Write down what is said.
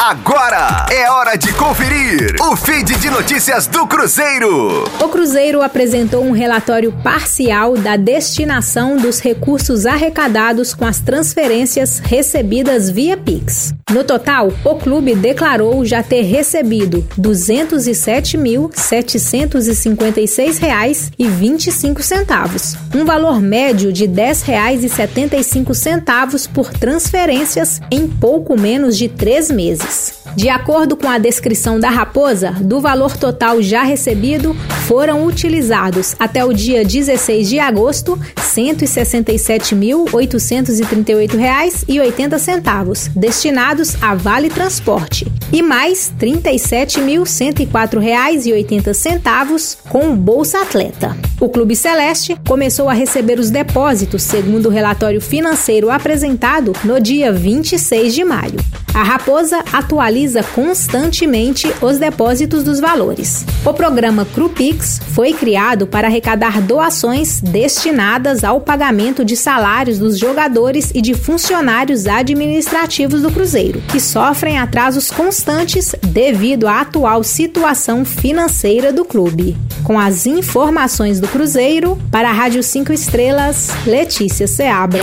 Agora é hora de conferir o feed de notícias do Cruzeiro. O Cruzeiro apresentou um relatório parcial da destinação dos recursos arrecadados com as transferências recebidas via Pix. No total, o clube declarou já ter recebido R$ 207.756,25, um valor médio de R$ 10,75 por transferências em pouco menos de três meses. Peace. De acordo com a descrição da Raposa, do valor total já recebido, foram utilizados até o dia 16 de agosto R$ 167.838,80 destinados a Vale Transporte e mais R$ 37.104,80 com Bolsa Atleta. O Clube Celeste começou a receber os depósitos, segundo o relatório financeiro apresentado no dia 26 de maio. A Raposa atualiza constantemente os depósitos dos valores. O programa Crupix foi criado para arrecadar doações destinadas ao pagamento de salários dos jogadores e de funcionários administrativos do Cruzeiro, que sofrem atrasos constantes devido à atual situação financeira do clube. Com as informações do Cruzeiro, para a Rádio 5 Estrelas, Letícia Seabra.